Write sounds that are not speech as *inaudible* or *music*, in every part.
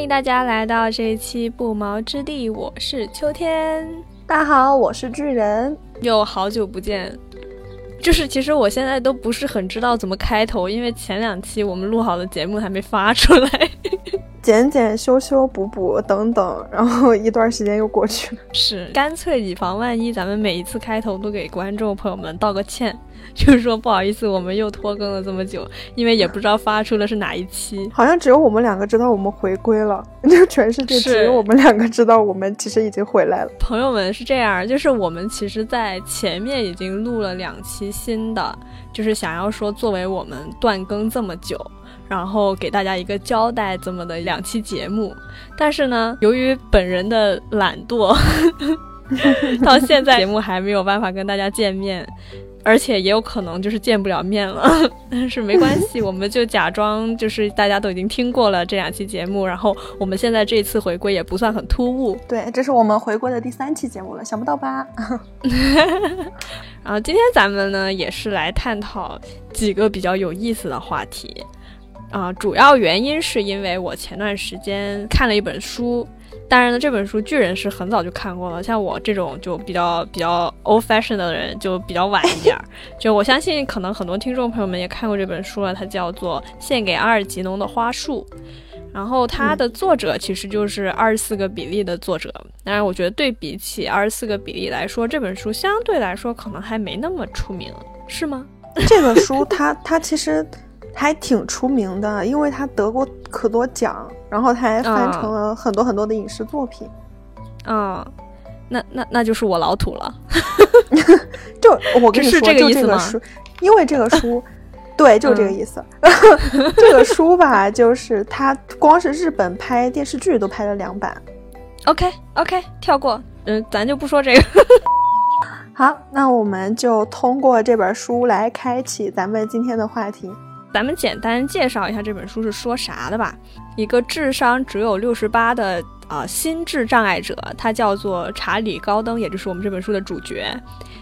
欢迎大家来到这一期不毛之地，我是秋天。大家好，我是巨人，又好久不见。就是其实我现在都不是很知道怎么开头，因为前两期我们录好的节目还没发出来。剪剪修修补补等等，然后一段时间又过去了。是，干脆以防万一，咱们每一次开头都给观众朋友们道个歉，*laughs* 就是说不好意思，我们又拖更了这么久，因为也不知道发出的是哪一期。好像只有我们两个知道我们回归了，*laughs* 就全世界只有我们两个知道我们其实已经回来了。朋友们是这样，就是我们其实，在前面已经录了两期新的，就是想要说作为我们断更这么久。然后给大家一个交代，这么的两期节目，但是呢，由于本人的懒惰，*laughs* 到现在节目还没有办法跟大家见面，而且也有可能就是见不了面了。但是没关系，我们就假装就是大家都已经听过了这两期节目，然后我们现在这次回归也不算很突兀。对，这是我们回归的第三期节目了，想不到吧？*laughs* 然后今天咱们呢也是来探讨几个比较有意思的话题。啊，主要原因是因为我前段时间看了一本书，当然呢，这本书巨人是很早就看过了，像我这种就比较比较 old fashion 的人就比较晚一点儿。*laughs* 就我相信，可能很多听众朋友们也看过这本书了，它叫做《献给阿尔吉农的花束》，然后它的作者其实就是二十四个比例的作者。当然，我觉得对比起二十四个比例来说，这本书相对来说可能还没那么出名，是吗？*laughs* 这个书它它其实。还挺出名的，因为他得过可多奖，然后他还翻成了很多很多的影视作品。啊，那那那就是我老土了。*laughs* 就我跟你说，就这个书，因为这个书，*laughs* 对，就这个意思。*laughs* 这个书吧，就是他光是日本拍电视剧都拍了两版。OK OK，跳过，嗯，咱就不说这个。好，那我们就通过这本书来开启咱们今天的话题。咱们简单介绍一下这本书是说啥的吧。一个智商只有六十八的啊心智障碍者，他叫做查理·高登，也就是我们这本书的主角。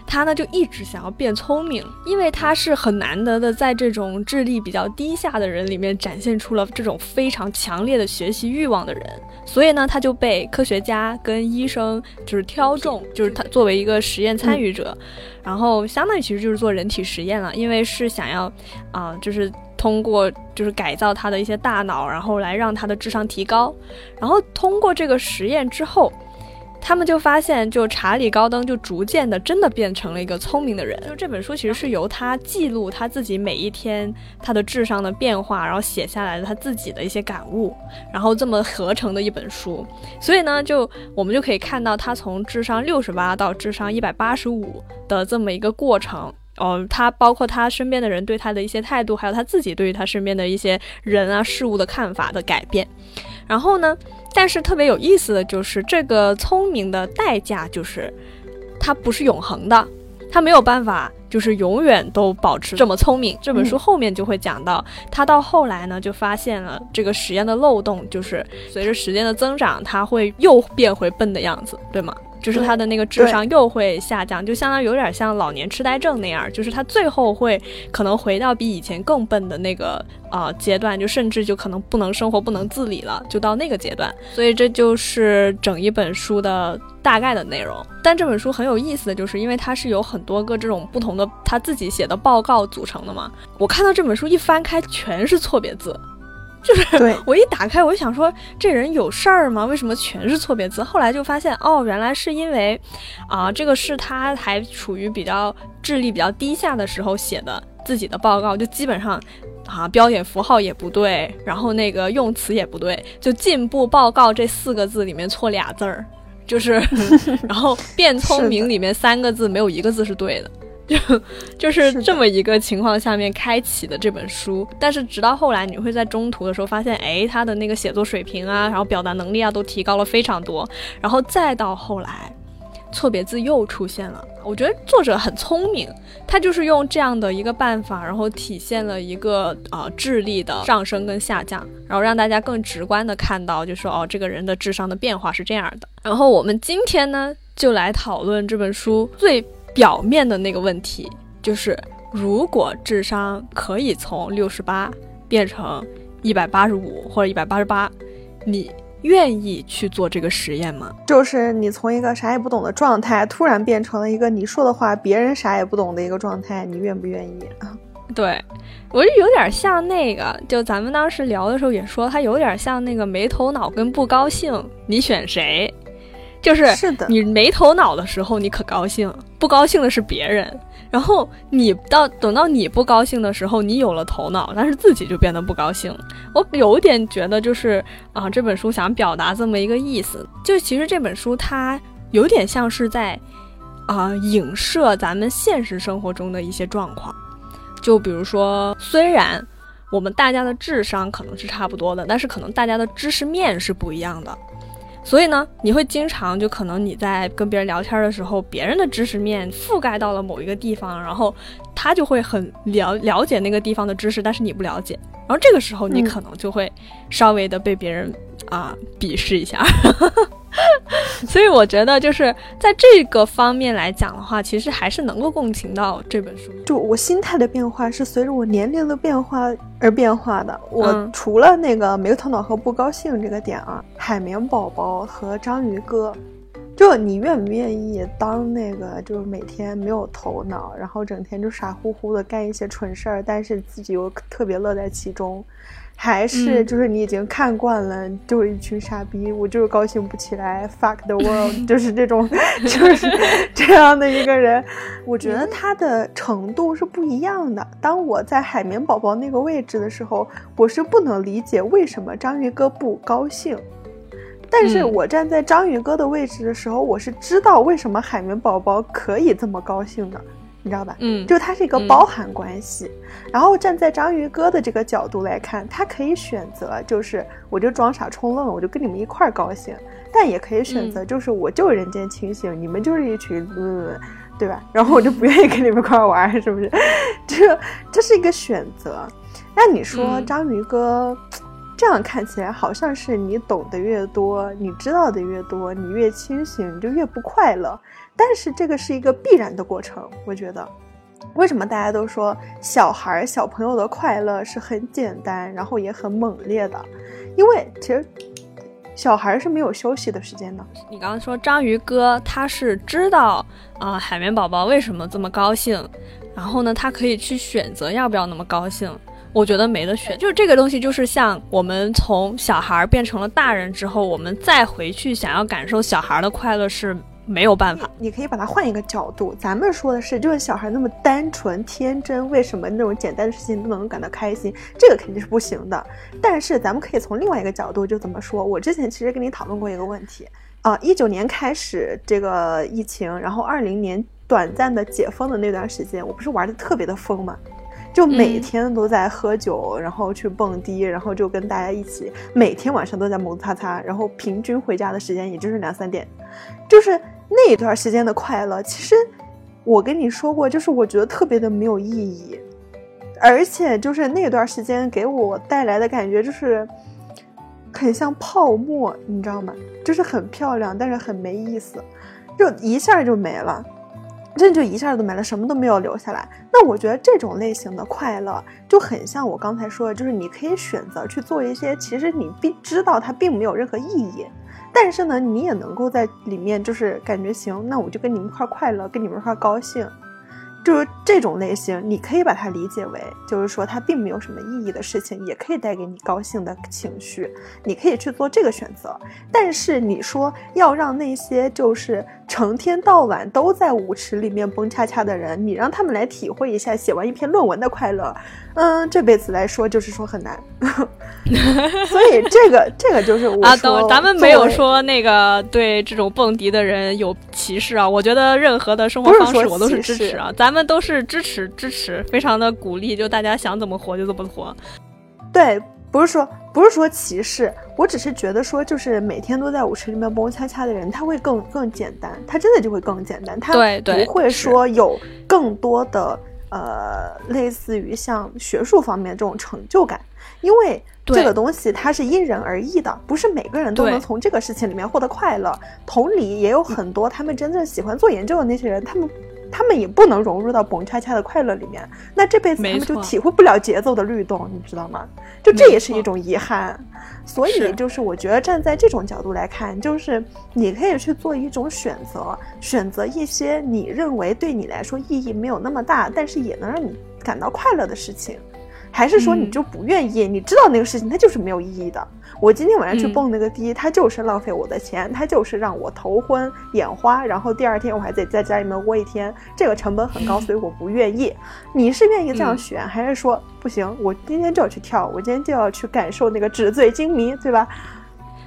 他呢就一直想要变聪明，因为他是很难得的在这种智力比较低下的人里面展现出了这种非常强烈的学习欲望的人，所以呢他就被科学家跟医生就是挑中，就是他作为一个实验参与者，然后相当于其实就是做人体实验了，因为是想要啊就是通过就是改造他的一些大脑，然后来让他的智商提高，然后通过这个实验之后。他们就发现，就查理高登就逐渐的真的变成了一个聪明的人。就这本书其实是由他记录他自己每一天他的智商的变化，然后写下来的他自己的一些感悟，然后这么合成的一本书。所以呢，就我们就可以看到他从智商六十八到智商一百八十五的这么一个过程。哦，他包括他身边的人对他的一些态度，还有他自己对于他身边的一些人啊事物的看法的改变。然后呢？但是特别有意思的就是，这个聪明的代价就是，它不是永恒的，它没有办法就是永远都保持这么聪明。这本书后面就会讲到，他到后来呢就发现了这个实验的漏洞，就是随着时间的增长，他会又变回笨的样子，对吗？就是他的那个智商又会下降，就相当于有点像老年痴呆症那样，就是他最后会可能回到比以前更笨的那个啊阶段，就甚至就可能不能生活、不能自理了，就到那个阶段。所以这就是整一本书的大概的内容。但这本书很有意思的就是，因为它是有很多个这种不同的他自己写的报告组成的嘛。我看到这本书一翻开，全是错别字。就是 *laughs* 我一打开，我就想说这人有事儿吗？为什么全是错别字？后来就发现，哦，原来是因为，啊，这个是他还处于比较智力比较低下的时候写的自己的报告，就基本上，啊，标点符号也不对，然后那个用词也不对，就进步报告这四个字里面错俩字儿，就是，*laughs* 然后变聪明里面三个字没有一个字是对的。就就是这么一个情况下面开启的这本书，但是直到后来你会在中途的时候发现，哎，他的那个写作水平啊，然后表达能力啊，都提高了非常多。然后再到后来，错别字又出现了。我觉得作者很聪明，他就是用这样的一个办法，然后体现了一个啊智力的上升跟下降，然后让大家更直观的看到，就说哦，这个人的智商的变化是这样的。然后我们今天呢，就来讨论这本书最。表面的那个问题就是，如果智商可以从六十八变成一百八十五或者一百八十八，你愿意去做这个实验吗？就是你从一个啥也不懂的状态，突然变成了一个你说的话别人啥也不懂的一个状态，你愿不愿意？对，我就有点像那个，就咱们当时聊的时候也说，他有点像那个没头脑跟不高兴，你选谁？就是是的，你没头脑的时候你可高兴，不高兴的是别人。然后你到等到你不高兴的时候，你有了头脑，但是自己就变得不高兴。我有点觉得就是啊，这本书想表达这么一个意思，就其实这本书它有点像是在啊影射咱们现实生活中的一些状况。就比如说，虽然我们大家的智商可能是差不多的，但是可能大家的知识面是不一样的。所以呢，你会经常就可能你在跟别人聊天的时候，别人的知识面覆盖到了某一个地方，然后他就会很了了解那个地方的知识，但是你不了解，然后这个时候你可能就会稍微的被别人啊 *laughs* 鄙视一下。*laughs* 所以我觉得就是在这个方面来讲的话，其实还是能够共情到这本书。就我心态的变化是随着我年龄的变化而变化的。我除了那个没有头脑和不高兴这个点啊，海绵宝宝和章鱼哥，就你愿不愿意当那个就是每天没有头脑，然后整天就傻乎乎的干一些蠢事儿，但是自己又特别乐在其中。还是就是你已经看惯了，就是一群傻逼，我就是高兴不起来，fuck the world，*laughs* 就是这种，就是 *laughs* 这样的一个人。我觉得他的程度是不一样的。当我在海绵宝宝那个位置的时候，我是不能理解为什么章鱼哥不高兴；但是我站在章鱼哥的位置的时候，我是知道为什么海绵宝宝可以这么高兴的。你知道吧？嗯，就它是一个包含关系。然后站在章鱼哥的这个角度来看，他可以选择，就是我就装傻充愣，我就跟你们一块儿高兴；但也可以选择，就是我就人间清醒，你们就是一群嗯，对吧？*laughs* 然后我就不愿意跟你们一块儿玩，是不是？这这是一个选择。那你说章鱼哥这样看起来好像是你懂得越多，你知道的越多，你越清醒，你就越不快乐。但是这个是一个必然的过程，我觉得，为什么大家都说小孩儿小朋友的快乐是很简单，然后也很猛烈的？因为其实小孩儿是没有休息的时间的。你刚刚说章鱼哥他是知道啊海绵宝宝为什么这么高兴，然后呢他可以去选择要不要那么高兴。我觉得没得选，就是这个东西就是像我们从小孩变成了大人之后，我们再回去想要感受小孩的快乐是。没有办法，你可以把它换一个角度。咱们说的是，就是小孩那么单纯天真，为什么那种简单的事情都能感到开心？这个肯定是不行的。但是咱们可以从另外一个角度，就怎么说？我之前其实跟你讨论过一个问题啊，一九年开始这个疫情，然后二零年短暂的解封的那段时间，我不是玩的特别的疯吗？就每天都在喝酒，然后去蹦迪，然后就跟大家一起，每天晚上都在摩擦擦，然后平均回家的时间也就是两三点，就是。那一段时间的快乐，其实我跟你说过，就是我觉得特别的没有意义，而且就是那段时间给我带来的感觉就是很像泡沫，你知道吗？就是很漂亮，但是很没意思，就一下就没了，真就一下都没了，什么都没有留下来。那我觉得这种类型的快乐就很像我刚才说的，就是你可以选择去做一些，其实你并知道它并没有任何意义。但是呢，你也能够在里面，就是感觉行，那我就跟你们一块快乐，跟你们一块高兴。就是这种类型，你可以把它理解为，就是说它并没有什么意义的事情，也可以带给你高兴的情绪，你可以去做这个选择。但是你说要让那些就是成天到晚都在舞池里面蹦恰恰的人，你让他们来体会一下写完一篇论文的快乐，嗯，这辈子来说就是说很难。*laughs* 所以这个这个就是我啊，等咱们没有说那个对这种蹦迪的人有歧视啊，我觉得任何的生活方式我都是支持啊，咱。咱们都是支持支持，非常的鼓励，就大家想怎么活就怎么活。对，不是说不是说歧视，我只是觉得说，就是每天都在舞池里面蹦恰恰的人，他会更更简单，他真的就会更简单，他不会说有更多的呃类似于像学术方面这种成就感，因为这个东西它是因人而异的，不是每个人都能从这个事情里面获得快乐。同理，也有很多他们真正喜欢做研究的那些人，他们。他们也不能融入到蹦恰恰的快乐里面，那这辈子他们就体会不了节奏的律动，你知道吗？就这也是一种遗憾。所以就是我觉得站在这种角度来看，就是你可以去做一种选择，选择一些你认为对你来说意义没有那么大，但是也能让你感到快乐的事情。还是说你就不愿意？你知道那个事情它就是没有意义的。我今天晚上去蹦那个迪，它就是浪费我的钱，他就是让我头昏眼花，然后第二天我还得在家里面窝一天，这个成本很高，所以我不愿意。你是愿意这样选，还是说不行？我今天就要去跳，我今天就要去感受那个纸醉金迷，对吧？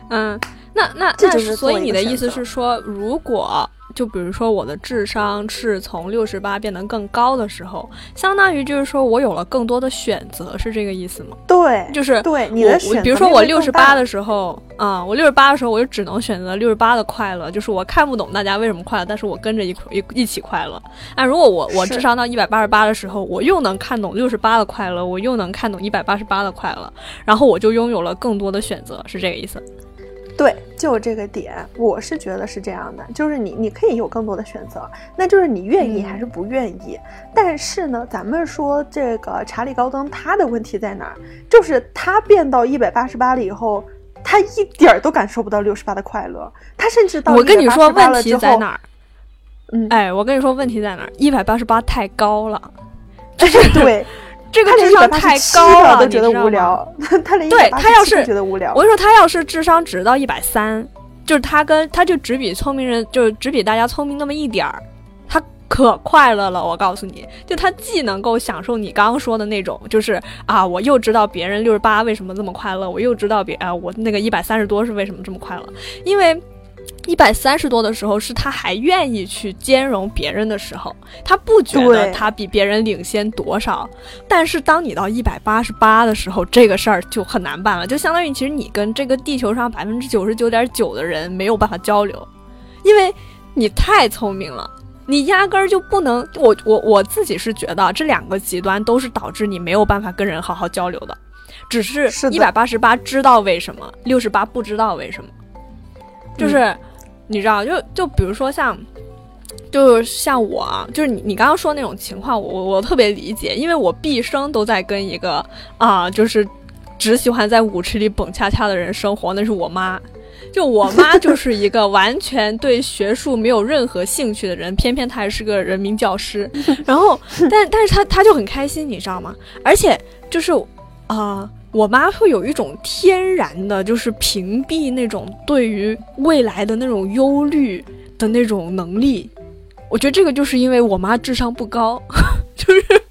嗯，那那那所以你的意思是说，如果。就比如说，我的智商是从六十八变得更高的时候，相当于就是说我有了更多的选择，是这个意思吗？对，就是对你的选。比如说我六十八的时候，啊，我六十八的时候，我就只能选择六十八的快乐，就是我看不懂大家为什么快乐，但是我跟着一一一起快乐。那如果我我智商到一百八十八的时候，我又能看懂六十八的快乐，我又能看懂一百八十八的快乐，然后我就拥有了更多的选择，是这个意思。对，就这个点，我是觉得是这样的，就是你你可以有更多的选择，那就是你愿意还是不愿意。但是呢，咱们说这个查理高登他的问题在哪儿？就是他变到一百八十八了以后，他一点儿都感受不到六十八的快乐，他甚至到我跟你说问题在哪儿？嗯，哎，我跟你说问题在哪儿？一百八十八太高了，就 *laughs* 是对。这个智商太高了，都觉得无聊。他连对他要是觉得无聊，我跟你说，他要是智商只到一百三，就是他跟他就只比聪明人，就是只比大家聪明那么一点儿，他可快乐了。我告诉你，就他既能够享受你刚刚说的那种，就是啊，我又知道别人六十八为什么这么快乐，我又知道别啊，我那个一百三十多是为什么这么快乐，因为。一百三十多的时候，是他还愿意去兼容别人的时候，他不觉得他比别人领先多少。但是当你到一百八十八的时候，这个事儿就很难办了，就相当于其实你跟这个地球上百分之九十九点九的人没有办法交流，因为你太聪明了，你压根儿就不能。我我我自己是觉得这两个极端都是导致你没有办法跟人好好交流的，只是一百八十八知道为什么，六十八不知道为什么，就是。你知道，就就比如说像，就像我，就是你你刚刚说那种情况，我我特别理解，因为我毕生都在跟一个啊，就是只喜欢在舞池里蹦恰恰的人生活，那是我妈。就我妈 *laughs* 就是一个完全对学术没有任何兴趣的人，偏偏她还是个人民教师。*laughs* 然后，但但是她她就很开心，你知道吗？而且就是啊。我妈会有一种天然的，就是屏蔽那种对于未来的那种忧虑的那种能力。我觉得这个就是因为我妈智商不高，*laughs* 就是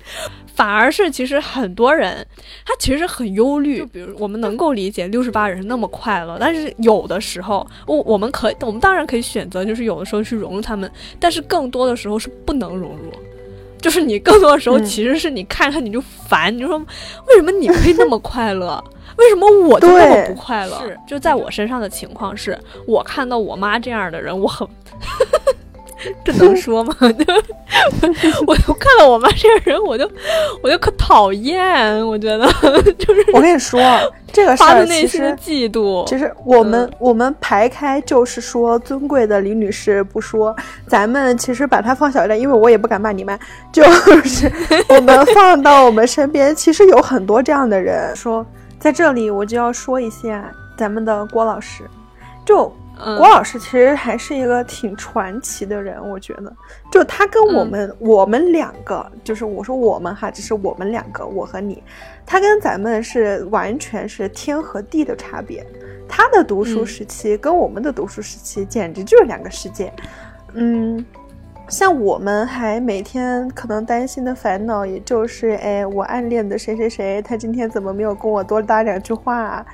反而是其实很多人他其实很忧虑。就比如我们能够理解六十八人那么快乐，但是有的时候我我们可我们当然可以选择，就是有的时候去融入他们，但是更多的时候是不能融入。就是你更多的时候其实是你看看你就烦，你就说为什么你可以那么快乐，*laughs* 为什么我就那么不快乐？是就在我身上的情况是，我看到我妈这样的人，我很。*laughs* 这能说吗？*laughs* 我我看到我妈这个人，我就我就可讨厌。我觉得就是我跟你说这个事儿，其实嫉妒。其实我们我们排开，就是说尊贵的李女士不说，咱们其实把它放小一点，因为我也不敢骂你们。就是我们 *laughs* 放到我们身边，其实有很多这样的人。说在这里，我就要说一下咱们的郭老师，就。郭老师其实还是一个挺传奇的人，我觉得，就他跟我们我们两个，就是我说我们哈，只是我们两个，我和你，他跟咱们是完全是天和地的差别。他的读书时期跟我们的读书时期简直就是两个世界。嗯，像我们还每天可能担心的烦恼，也就是，哎，我暗恋的谁谁谁，他今天怎么没有跟我多搭两句话？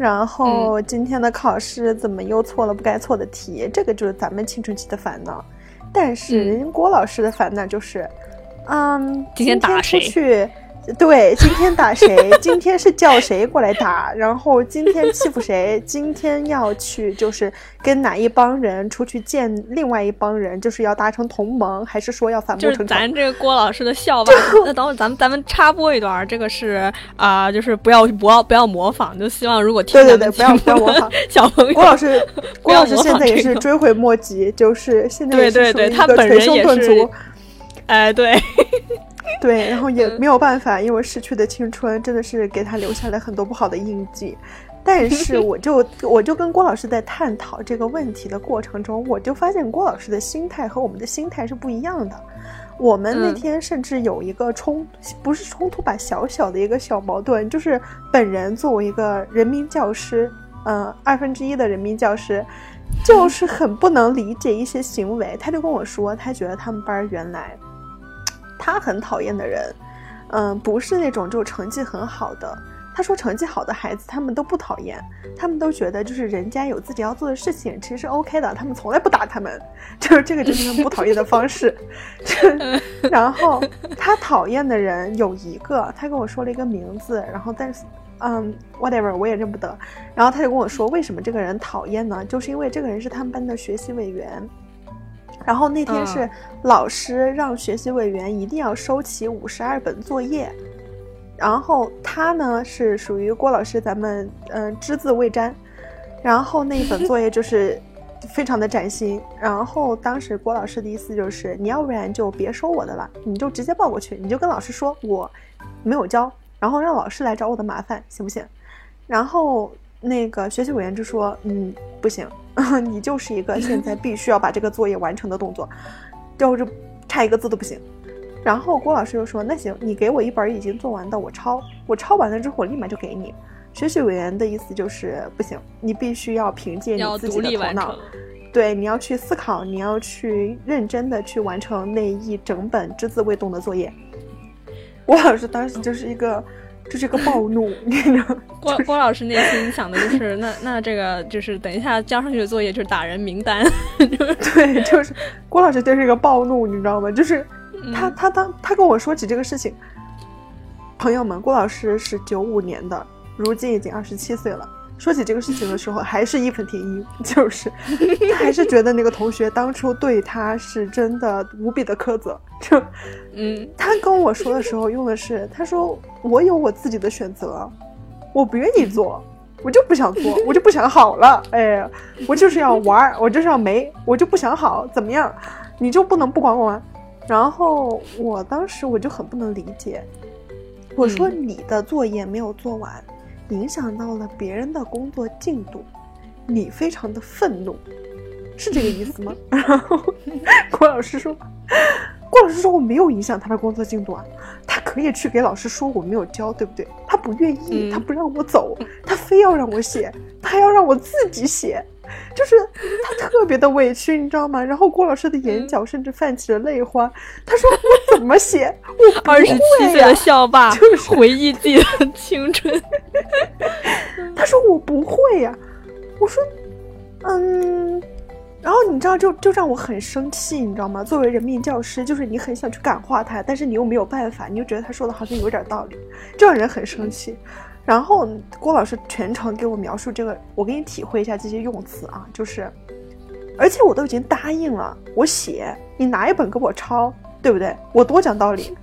然后今天的考试怎么又错了不该错的题？这个就是咱们青春期的烦恼。但是人郭老师的烦恼就是，嗯，今天打谁？对，今天打谁？今天是叫谁过来打？然后今天欺负谁？今天要去就是跟哪一帮人出去见另外一帮人？就是要达成同盟，还是说要反目成仇？就是咱这个郭老师的笑 *laughs* 吧。那等会儿咱们咱们插播一段，这个是啊，就是不要不要不要模仿，就希望如果听对对对，不要不要模仿 *laughs* 小朋友。郭老师，郭老师现在也是追悔莫及，就是现在对对对，他本人也是。哎，对，*laughs* 对，然后也没有办法，因为逝去的青春真的是给他留下了很多不好的印记。但是 *laughs* 我就我就跟郭老师在探讨这个问题的过程中，我就发现郭老师的心态和我们的心态是不一样的。我们那天甚至有一个冲，不是冲突吧，小小的一个小矛盾，就是本人作为一个人民教师，嗯，二分之一的人民教师，就是很不能理解一些行为。他就跟我说，他觉得他们班原来他很讨厌的人，嗯，不是那种就成绩很好的。他说成绩好的孩子他们都不讨厌，他们都觉得就是人家有自己要做的事情，其实是 OK 的。他们从来不打他们，*laughs* 就是这个就是他们不讨厌的方式。*laughs* *laughs* 然后他讨厌的人有一个，他跟我说了一个名字，然后但是嗯，whatever 我也认不得。然后他就跟我说，为什么这个人讨厌呢？就是因为这个人是他们班的学习委员。然后那天是老师让学习委员一定要收齐五十二本作业。然后他呢是属于郭老师，咱们嗯只字未沾，然后那一本作业就 *laughs* 是非常的崭新。然后当时郭老师的意思就是，你要不然就别收我的了，你就直接报过去，你就跟老师说我没有交，然后让老师来找我的麻烦，行不行？然后那个学习委员就说，嗯，不行，*laughs* 你就是一个现在必须要把这个作业完成的动作，就是差一个字都不行。然后郭老师又说：“那行，你给我一本已经做完的，我抄。我抄完了之后，我立马就给你。”学习委员的意思就是不行，你必须要凭借你自己的头脑，对，你要去思考，你要去认真的去完成那一整本只字未动的作业。郭老师当时就是一个，就是个暴怒，*laughs* 你知道？郭郭老师内心想的就是，那那这个就是等一下交上去的作业就是打人名单，*laughs* 对，就是郭老师就是一个暴怒，你知道吗？就是。他他当他跟我说起这个事情，朋友们，郭老师是九五年的，如今已经二十七岁了。说起这个事情的时候，还是义愤填膺，*laughs* 就是他还是觉得那个同学当初对他是真的无比的苛责。就嗯，他跟我说的时候用的是，他说我有我自己的选择，我不愿意做，我就不想做，我就不想好了。哎，我就是要玩，我就是要没，我就不想好，怎么样？你就不能不管我吗？然后我当时我就很不能理解，我说你的作业没有做完，影响到了别人的工作进度，你非常的愤怒，是这个意思吗？*laughs* 然后郭老师说，郭老师说我没有影响他的工作进度啊，他可以去给老师说我没有交，对不对？他不愿意，他不让我走，他非要让我写，他要让我自己写。就是他特别的委屈，你知道吗？然后郭老师的眼角甚至泛起了泪花。他说：“我怎么写？我二十七岁的校霸，就是回忆自己的青春。”他说：“我不会呀。”我说：“嗯。”然后你知道，就就让我很生气，你知道吗？作为人民教师，就是你很想去感化他，但是你又没有办法，你就觉得他说的好像有点道理，就让人很生气。然后郭老师全程给我描述这个，我给你体会一下这些用词啊，就是，而且我都已经答应了，我写，你拿一本给我抄，对不对？我多讲道理，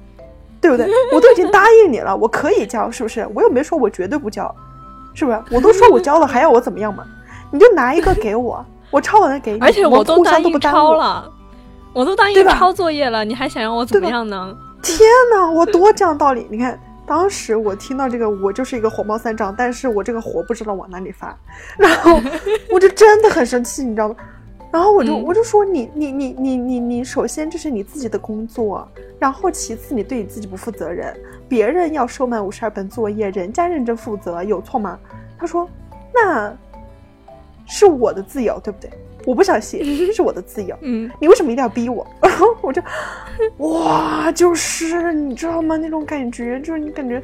对不对？我都已经答应你了，我可以交，是不是？我又没说我绝对不交，是不是？我都说我交了，还要我怎么样嘛？你就拿一个给我，我抄完了给你，而且我都答应抄了，我都答应抄作业了，你还想让我怎么样呢？天哪，我多讲道理，你看。当时我听到这个，我就是一个火冒三丈，但是我这个火不知道往哪里发，*laughs* 然后我就真的很生气，你知道吗？然后我就我就说你你你你你你，首先这是你自己的工作，然后其次你对你自己不负责任，别人要收满五十二本作业，人家认真负责，有错吗？他说，那是我的自由，对不对？我不想写，是我的自由。嗯，你为什么一定要逼我？然后我就，哇，就是你知道吗？那种感觉，就是你感觉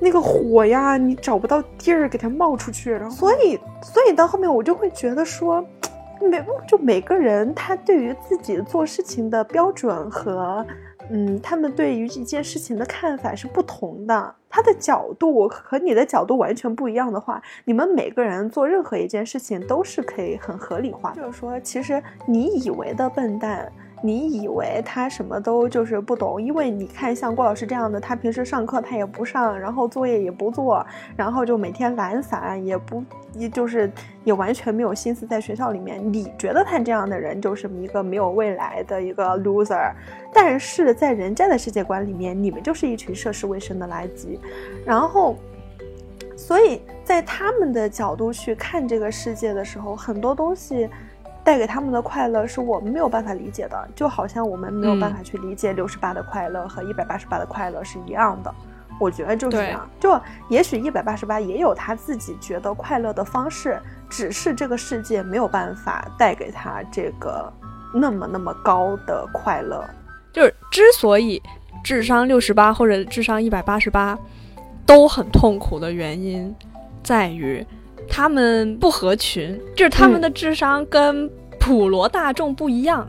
那个火呀，你找不到地儿给它冒出去。然后，所以，所以到后面我就会觉得说，每就每个人他对于自己做事情的标准和。嗯，他们对于一件事情的看法是不同的，他的角度和你的角度完全不一样的话，你们每个人做任何一件事情都是可以很合理化。就是说，其实你以为的笨蛋，你以为他什么都就是不懂，因为你看像郭老师这样的，他平时上课他也不上，然后作业也不做，然后就每天懒散，也不也就是也完全没有心思在学校里面。你觉得他这样的人就是一个没有未来的一个 loser，但是在人家的世界观里面，你们就是一群涉世未深的垃圾，然后。所以在他们的角度去看这个世界的时候，很多东西带给他们的快乐是我们没有办法理解的，就好像我们没有办法去理解六十八的快乐和一百八十八的快乐是一样的。我觉得就是这样，就也许一百八十八也有他自己觉得快乐的方式，只是这个世界没有办法带给他这个那么那么高的快乐。就是之所以智商六十八或者智商一百八十八。都很痛苦的原因，在于他们不合群，就是他们的智商跟普罗大众不一样，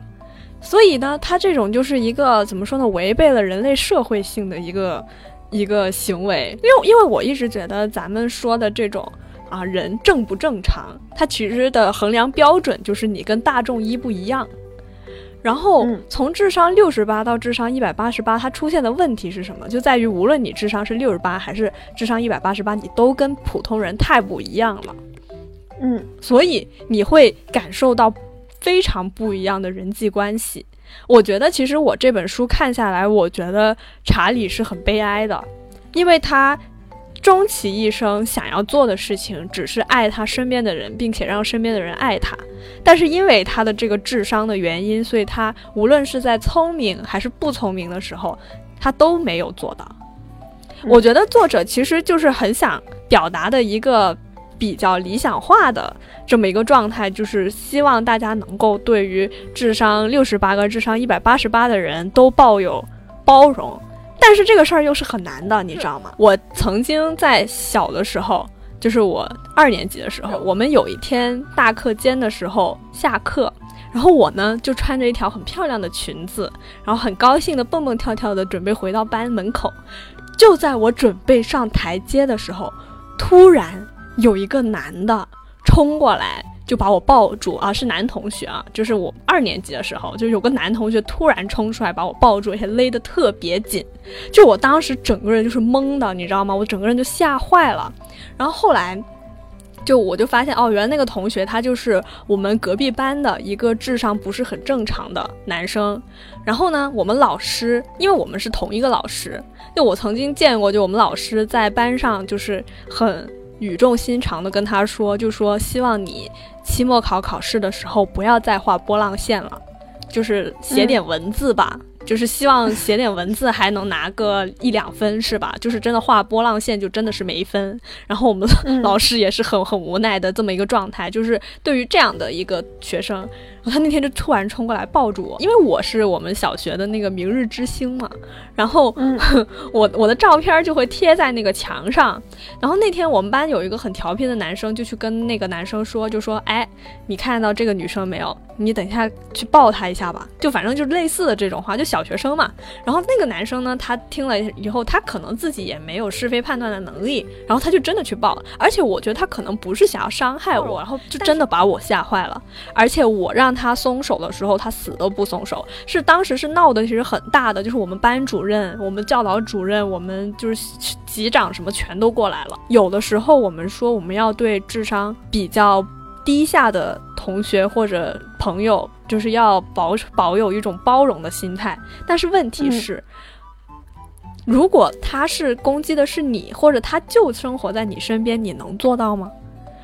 所以呢，他这种就是一个怎么说呢，违背了人类社会性的一个一个行为。因为因为我一直觉得咱们说的这种啊人正不正常，它其实的衡量标准就是你跟大众一不一样。然后从智商六十八到智商一百八十八，它出现的问题是什么？就在于无论你智商是六十八还是智商一百八十八，你都跟普通人太不一样了。嗯，所以你会感受到非常不一样的人际关系。我觉得其实我这本书看下来，我觉得查理是很悲哀的，因为他。终其一生想要做的事情，只是爱他身边的人，并且让身边的人爱他。但是因为他的这个智商的原因，所以他无论是在聪明还是不聪明的时候，他都没有做到。我觉得作者其实就是很想表达的一个比较理想化的这么一个状态，就是希望大家能够对于智商六十八个、智商一百八十八的人都抱有包容。但是这个事儿又是很难的，你知道吗？我曾经在小的时候，就是我二年级的时候，我们有一天大课间的时候下课，然后我呢就穿着一条很漂亮的裙子，然后很高兴的蹦蹦跳跳的准备回到班门口。就在我准备上台阶的时候，突然有一个男的冲过来。就把我抱住啊，是男同学啊，就是我二年级的时候，就有个男同学突然冲出来把我抱住，而且勒得特别紧，就我当时整个人就是懵的，你知道吗？我整个人就吓坏了。然后后来，就我就发现哦，原来那个同学他就是我们隔壁班的一个智商不是很正常的男生。然后呢，我们老师，因为我们是同一个老师，就我曾经见过，就我们老师在班上就是很语重心长的跟他说，就说希望你。期末考考试的时候，不要再画波浪线了，就是写点文字吧。就是希望写点文字还能拿个一两分，是吧？就是真的画波浪线就真的是没分。然后我们老师也是很很无奈的这么一个状态，就是对于这样的一个学生，他那天就突然冲过来抱住我，因为我是我们小学的那个明日之星嘛。然后 *laughs* 我我的照片就会贴在那个墙上。然后那天我们班有一个很调皮的男生，就去跟那个男生说，就说：“哎，你看到这个女生没有？你等一下去抱她一下吧。”就反正就是类似的这种话，就小。小学生嘛，然后那个男生呢，他听了以后，他可能自己也没有是非判断的能力，然后他就真的去报了。而且我觉得他可能不是想要伤害我，然后就真的把我吓坏了。而且我让他松手的时候，他死都不松手。是当时是闹的其实很大的，就是我们班主任、我们教导主任、我们就是级长什么全都过来了。有的时候我们说我们要对智商比较低下的同学或者朋友。就是要保保有一种包容的心态，但是问题是，如果他是攻击的是你，或者他就生活在你身边，你能做到吗？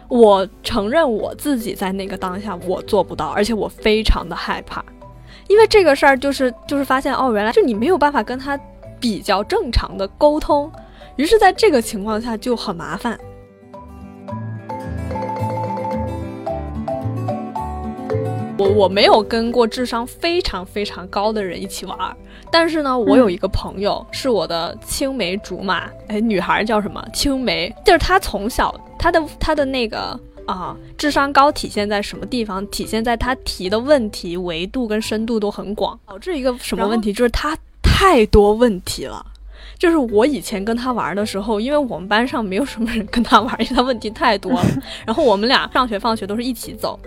我承认我自己在那个当下我做不到，而且我非常的害怕，因为这个事儿就是就是发现哦，原来就你没有办法跟他比较正常的沟通，于是在这个情况下就很麻烦。我我没有跟过智商非常非常高的人一起玩，但是呢，我有一个朋友是我的青梅竹马，哎，女孩叫什么？青梅，就是她从小她的她的那个啊，智商高体现在什么地方？体现在她提的问题维度跟深度都很广，导致一个什么问题？就是她太多问题了。就是我以前跟她玩的时候，因为我们班上没有什么人跟她玩，因为她问题太多了。*laughs* 然后我们俩上学放学都是一起走。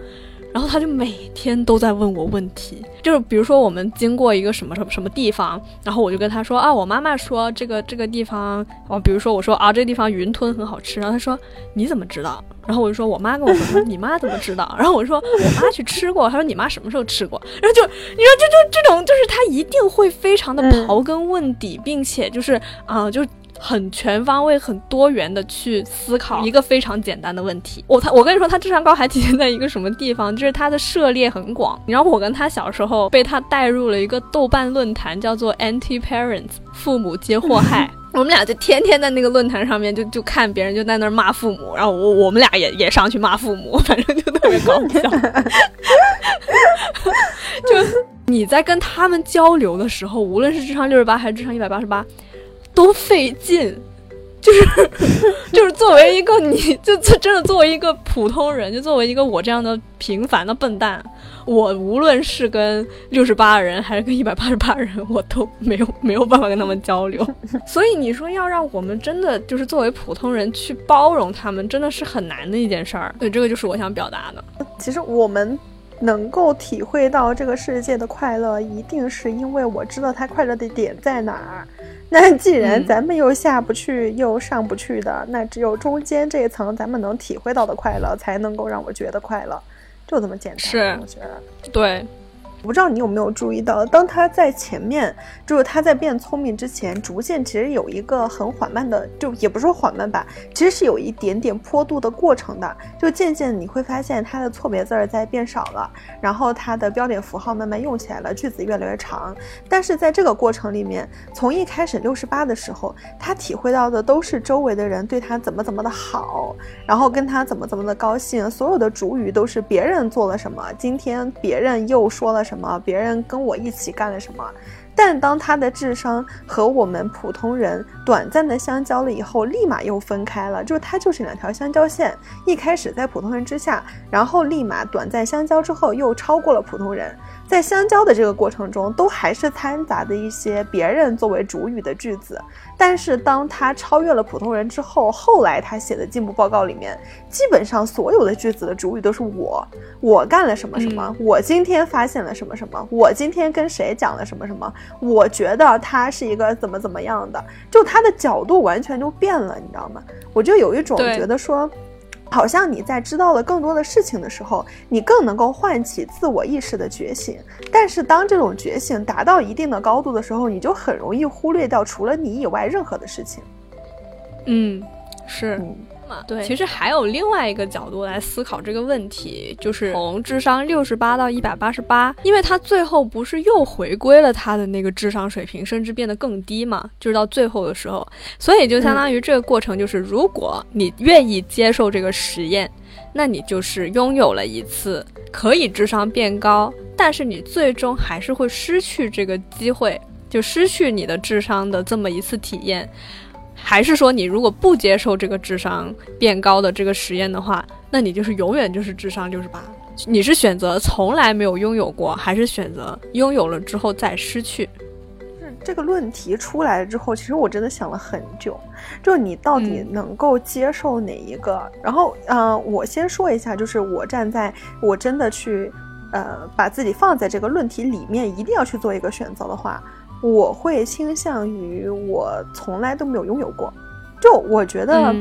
然后他就每天都在问我问题，就是比如说我们经过一个什么什么什么地方，然后我就跟他说啊，我妈妈说这个这个地方，哦，比如说我说啊，这个地方云吞很好吃，然后他说你怎么知道？然后我就说我妈跟我说，你妈怎么知道？然后我说我妈去吃过，他说你妈什么时候吃过？然后就你说就就这种，就是他一定会非常的刨根问底，并且就是啊就。很全方位、很多元的去思考一个非常简单的问题。我他我跟你说，他智商高还体现在一个什么地方？就是他的涉猎很广。然后我跟他小时候被他带入了一个豆瓣论坛，叫做 Anti Parents，父母皆祸害。*laughs* 我们俩就天天在那个论坛上面就就看别人就在那儿骂父母，然后我我们俩也也上去骂父母，*laughs* 反正就特别搞笑。*laughs* 就你在跟他们交流的时候，无论是智商六十八还是智商一百八十八。都费劲，就是就是作为一个你就真的作为一个普通人，就作为一个我这样的平凡的笨蛋，我无论是跟六十八人还是跟一百八十八人，我都没有没有办法跟他们交流。*laughs* 所以你说要让我们真的就是作为普通人去包容他们，真的是很难的一件事儿。对，这个就是我想表达的。其实我们能够体会到这个世界的快乐，一定是因为我知道它快乐的点在哪儿。*laughs* 那既然咱们又下不去又上不去的，那只有中间这一层咱们能体会到的快乐，才能够让我觉得快乐，就这么简单。是，我觉得对。不知道你有没有注意到，当他在前面，就是他在变聪明之前，逐渐其实有一个很缓慢的，就也不是说缓慢吧，其实是有一点点坡度的过程的。就渐渐你会发现他的错别字儿在变少了，然后他的标点符号慢慢用起来了，句子越来越长。但是在这个过程里面，从一开始六十八的时候，他体会到的都是周围的人对他怎么怎么的好，然后跟他怎么怎么的高兴，所有的主语都是别人做了什么，今天别人又说了什么。什么？别人跟我一起干了什么？但当他的智商和我们普通人短暂的相交了以后，立马又分开了。就是他就是两条相交线，一开始在普通人之下，然后立马短暂相交之后又超过了普通人。在相交的这个过程中，都还是掺杂的一些别人作为主语的句子。但是当他超越了普通人之后，后来他写的进步报告里面，基本上所有的句子的主语都是我，我干了什么什么，我今天发现了什么什么，我今天跟谁讲了什么什么，我觉得他是一个怎么怎么样的，就他的角度完全就变了，你知道吗？我就有一种觉得说。好像你在知道了更多的事情的时候，你更能够唤起自我意识的觉醒。但是当这种觉醒达到一定的高度的时候，你就很容易忽略掉除了你以外任何的事情。嗯，是。对，其实还有另外一个角度来思考这个问题，就是从智商六十八到一百八十八，因为他最后不是又回归了他的那个智商水平，甚至变得更低嘛？就是到最后的时候，所以就相当于这个过程就是，如果你愿意接受这个实验，那你就是拥有了一次可以智商变高，但是你最终还是会失去这个机会，就失去你的智商的这么一次体验。还是说，你如果不接受这个智商变高的这个实验的话，那你就是永远就是智商六十八。你是选择从来没有拥有过，还是选择拥有了之后再失去？是这个论题出来之后，其实我真的想了很久，就你到底能够接受哪一个？然后，嗯，我先说一下，就是我站在我真的去，呃，把自己放在这个论题里面，一定要去做一个选择的话。我会倾向于我从来都没有拥有过，就我觉得，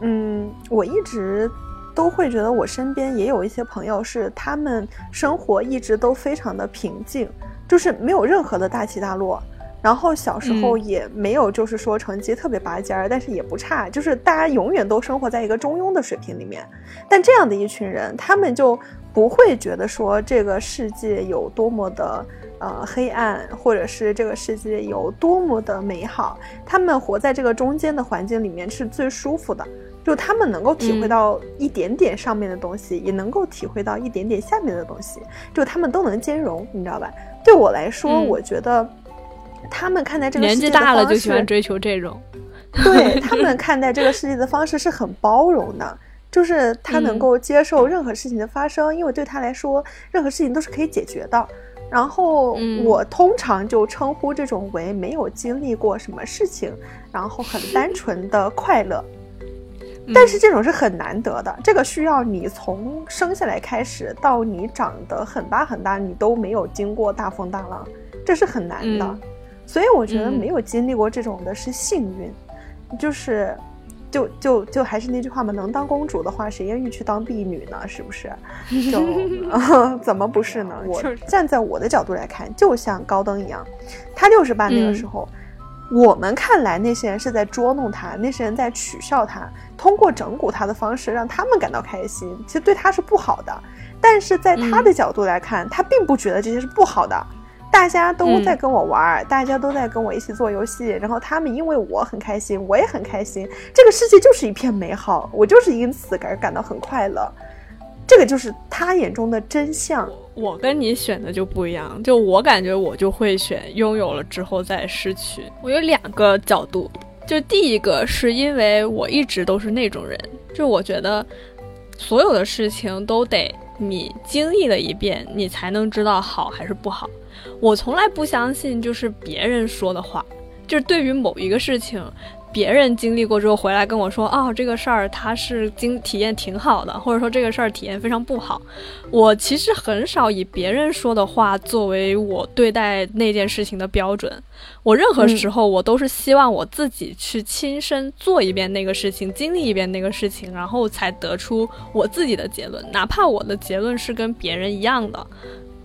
嗯，我一直都会觉得我身边也有一些朋友是他们生活一直都非常的平静，就是没有任何的大起大落，然后小时候也没有就是说成绩特别拔尖儿，但是也不差，就是大家永远都生活在一个中庸的水平里面。但这样的一群人，他们就不会觉得说这个世界有多么的。呃，黑暗，或者是这个世界有多么的美好，他们活在这个中间的环境里面是最舒服的。就他们能够体会到一点点上面的东西，也能够体会到一点点下面的东西，就他们都能兼容，你知道吧？对我来说，我觉得他们看待这个世界年纪大了就喜欢追求这种，对他们 *laughs* 看待这个世界的方式是很包容的，就是他能够接受任何事情的发生，因为对他来说，任何事情都是可以解决的。然后我通常就称呼这种为没有经历过什么事情，然后很单纯的快乐。但是这种是很难得的，这个需要你从生下来开始到你长得很大很大，你都没有经过大风大浪，这是很难的。所以我觉得没有经历过这种的是幸运，就是。就就就还是那句话嘛，能当公主的话，谁愿意去当婢女呢？是不是？就 *laughs* 怎么不是呢？我站在我的角度来看，就像高登一样，他六十八那个时候，我们看来那些人是在捉弄他，那些人在取笑他，通过整蛊他的方式让他们感到开心，其实对他是不好的。但是在他的角度来看，他并不觉得这些是不好的。大家都在跟我玩，大家都在跟我一起做游戏，然后他们因为我很开心，我也很开心，这个世界就是一片美好，我就是因此感感到很快乐。这个就是他眼中的真相。我跟你选的就不一样，就我感觉我就会选拥有了之后再失去。我有两个角度，就第一个是因为我一直都是那种人，就我觉得所有的事情都得你经历了一遍，你才能知道好还是不好。我从来不相信就是别人说的话，就是对于某一个事情，别人经历过之后回来跟我说，哦，这个事儿他是经体验挺好的，或者说这个事儿体验非常不好。我其实很少以别人说的话作为我对待那件事情的标准。我任何时候我都是希望我自己去亲身做一遍那个事情，经历一遍那个事情，然后才得出我自己的结论，哪怕我的结论是跟别人一样的。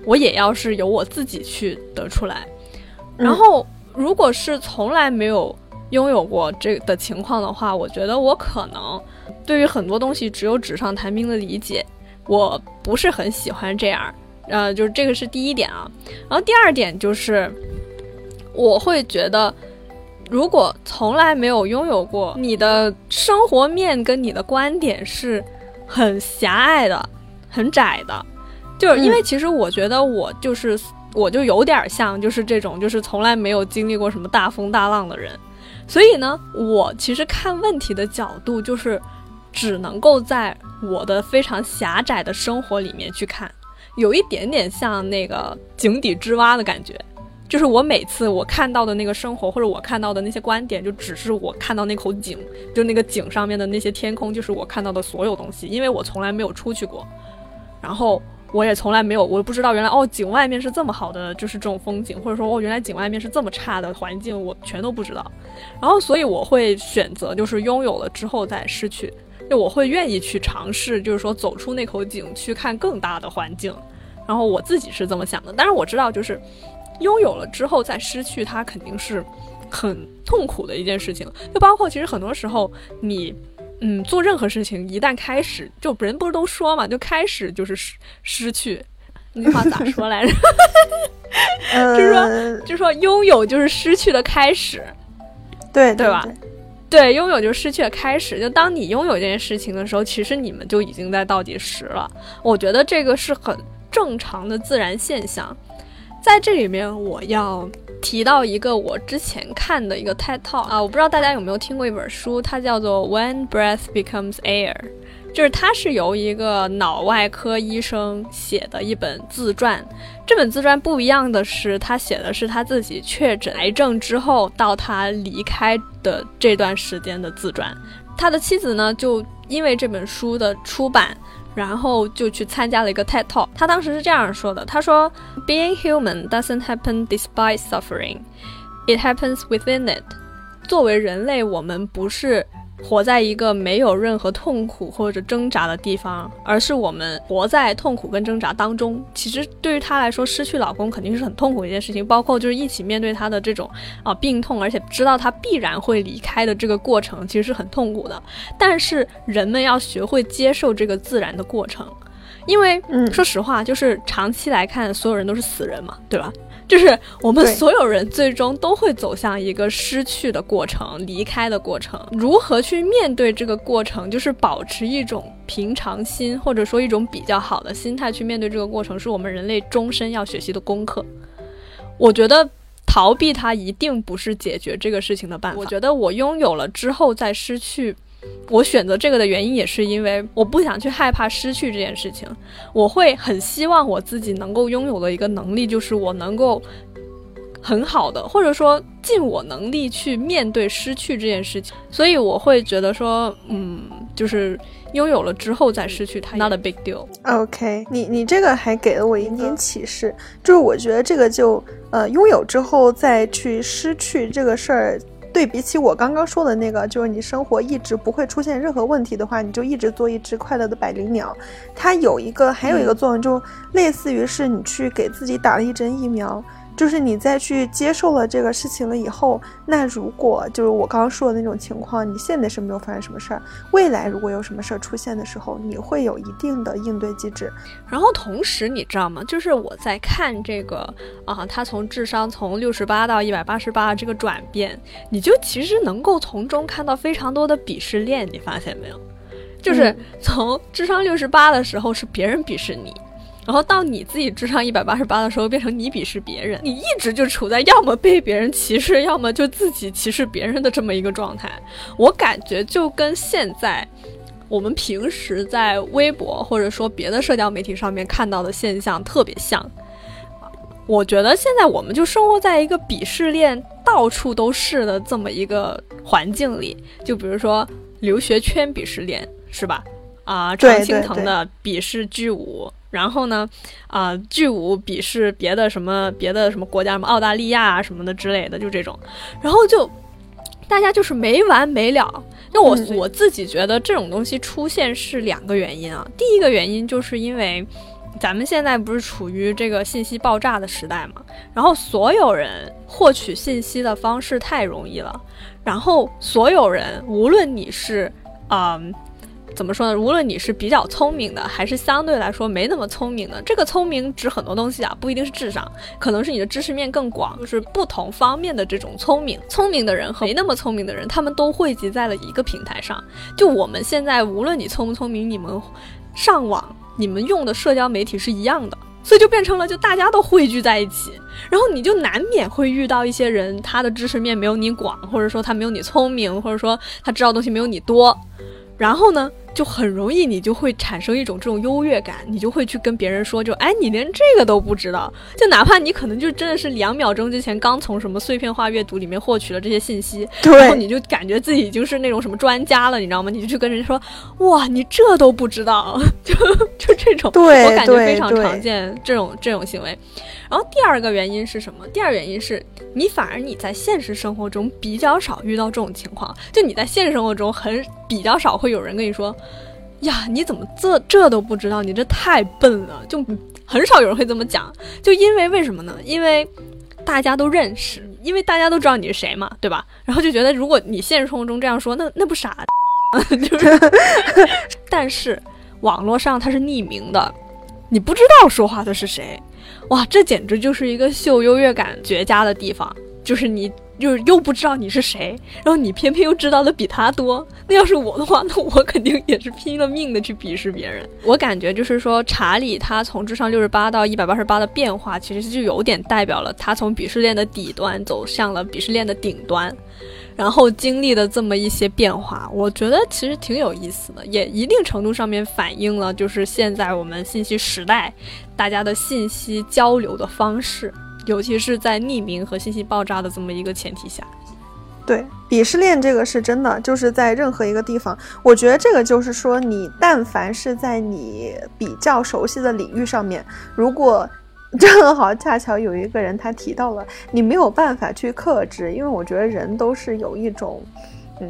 我也要是由我自己去得出来，然后如果是从来没有拥有过这的情况的话，我觉得我可能对于很多东西只有纸上谈兵的理解，我不是很喜欢这样。呃，就是这个是第一点啊。然后第二点就是，我会觉得，如果从来没有拥有过，你的生活面跟你的观点是很狭隘的、很窄的。就是因为其实我觉得我就是我就有点像就是这种就是从来没有经历过什么大风大浪的人，所以呢，我其实看问题的角度就是只能够在我的非常狭窄的生活里面去看，有一点点像那个井底之蛙的感觉，就是我每次我看到的那个生活或者我看到的那些观点，就只是我看到那口井，就那个井上面的那些天空，就是我看到的所有东西，因为我从来没有出去过，然后。我也从来没有，我不知道原来哦，井外面是这么好的，就是这种风景，或者说哦，原来井外面是这么差的环境，我全都不知道。然后，所以我会选择就是拥有了之后再失去，就我会愿意去尝试，就是说走出那口井去看更大的环境。然后我自己是这么想的，但是我知道就是拥有了之后再失去，它肯定是很痛苦的一件事情。就包括其实很多时候你。嗯，做任何事情一旦开始，就人不是都说嘛，就开始就是失失去。那句话咋说来着？*laughs* 就是说，就是说，拥有就是失去的开始，对对吧？对，拥有就是失去的开始。就当你拥有这件事情的时候，其实你们就已经在倒计时了。我觉得这个是很正常的自然现象。在这里面，我要。提到一个我之前看的一个 TED Talk 啊，我不知道大家有没有听过一本书，它叫做《When Breath Becomes Air》，就是它是由一个脑外科医生写的一本自传。这本自传不一样的是，他写的是他自己确诊癌症之后到他离开的这段时间的自传。他的妻子呢，就因为这本书的出版。然后就去参加了一个 TED Talk，他当时是这样说的：“他说，Being human doesn't happen despite suffering, it happens within it。作为人类，我们不是。”活在一个没有任何痛苦或者挣扎的地方，而是我们活在痛苦跟挣扎当中。其实对于她来说，失去老公肯定是很痛苦一件事情，包括就是一起面对她的这种啊病痛，而且知道她必然会离开的这个过程，其实是很痛苦的。但是人们要学会接受这个自然的过程，因为说实话，就是长期来看，所有人都是死人嘛，对吧？就是我们所有人最终都会走向一个失去的过程、离开的过程。如何去面对这个过程，就是保持一种平常心，或者说一种比较好的心态去面对这个过程，是我们人类终身要学习的功课。我觉得逃避它一定不是解决这个事情的办法。我觉得我拥有了之后再失去。我选择这个的原因也是因为我不想去害怕失去这件事情，我会很希望我自己能够拥有的一个能力，就是我能够很好的，或者说尽我能力去面对失去这件事情。所以我会觉得说，嗯，就是拥有了之后再失去它，not a big deal。OK，你你这个还给了我一点启示，就是我觉得这个就呃拥有之后再去失去这个事儿，对比起我刚刚说的那个，就是你生活一直不会出现任何问题的话，你就一直做一只快乐的百灵鸟。它有一个还有一个作用，就类似于是你去给自己打了一针疫苗。就是你再去接受了这个事情了以后，那如果就是我刚刚说的那种情况，你现在是没有发生什么事儿，未来如果有什么事儿出现的时候，你会有一定的应对机制。然后同时，你知道吗？就是我在看这个啊，他从智商从六十八到一百八十八这个转变，你就其实能够从中看到非常多的鄙视链，你发现没有？就是嗯从智商六十八的时候是别人鄙视你。然后到你自己智商一百八十八的时候，变成你鄙视别人，你一直就处在要么被别人歧视，要么就自己歧视别人的这么一个状态。我感觉就跟现在我们平时在微博或者说别的社交媒体上面看到的现象特别像。我觉得现在我们就生活在一个鄙视链到处都是的这么一个环境里，就比如说留学圈鄙视链，是吧？啊、对常青藤的鄙视剧舞，然后呢，啊、剧舞鄙视别的什么别的什么国家，什么澳大利亚啊什么的之类的，就这种，然后就大家就是没完没了。那我、嗯我自己觉得这种东西出现是两个原因啊，第一个原因就是因为。咱们现在不是处于这个信息爆炸的时代嘛，然后所有人获取信息的方式太容易了，然后所有人无论你是嗯。怎么说呢？无论你是比较聪明的，还是相对来说没那么聪明的，这个聪明指很多东西啊，不一定是智商，可能是你的知识面更广，就是不同方面的这种聪明。聪明的人和没那么聪明的人，他们都汇集在了一个平台上。就我们现在，无论你聪不聪明，你们上网，你们用的社交媒体是一样的。所以就变成了，就大家都汇聚在一起，然后你就难免会遇到一些人，他的知识面没有你广，或者说他没有你聪明，或者说他知道东西没有你多，然后呢，就很容易你就会产生一种这种优越感，你就会去跟别人说，就哎，你连这个都不知道，就哪怕你可能就真的是两秒钟之前刚从什么碎片化阅读里面获取了这些信息，然后，你就感觉自己已经是那种什么专家了，你知道吗？你就去跟人家说，哇，你这都不知道，*laughs* 就就这种，对我感觉非常常见这种这种行为。然后第二个原因是什么？第二个原因是你反而你在现实生活中比较少遇到这种情况，就你在现实生活中很比较少会有人跟你说，呀，你怎么这这都不知道？你这太笨了，就很少有人会这么讲。就因为为什么呢？因为大家都认识，因为大家都知道你是谁嘛，对吧？然后就觉得如果你现实生活中这样说，那那不傻，*laughs* 就是。*laughs* 但是网络上它是匿名的，你不知道说话的是谁，哇，这简直就是一个秀优越感绝佳的地方，就是你。就是又不知道你是谁，然后你偏偏又知道的比他多。那要是我的话，*laughs* 那我肯定也是拼了命的去鄙视别人。我感觉就是说，查理他从智商六十八到一百八十八的变化，其实就有点代表了他从鄙视链的底端走向了鄙视链的顶端，然后经历的这么一些变化，我觉得其实挺有意思的，也一定程度上面反映了就是现在我们信息时代大家的信息交流的方式。尤其是在匿名和信息爆炸的这么一个前提下，对，鄙视链这个是真的，就是在任何一个地方，我觉得这个就是说，你但凡是在你比较熟悉的领域上面，如果 *laughs* 正好恰巧有一个人他提到了，你没有办法去克制，因为我觉得人都是有一种，嗯，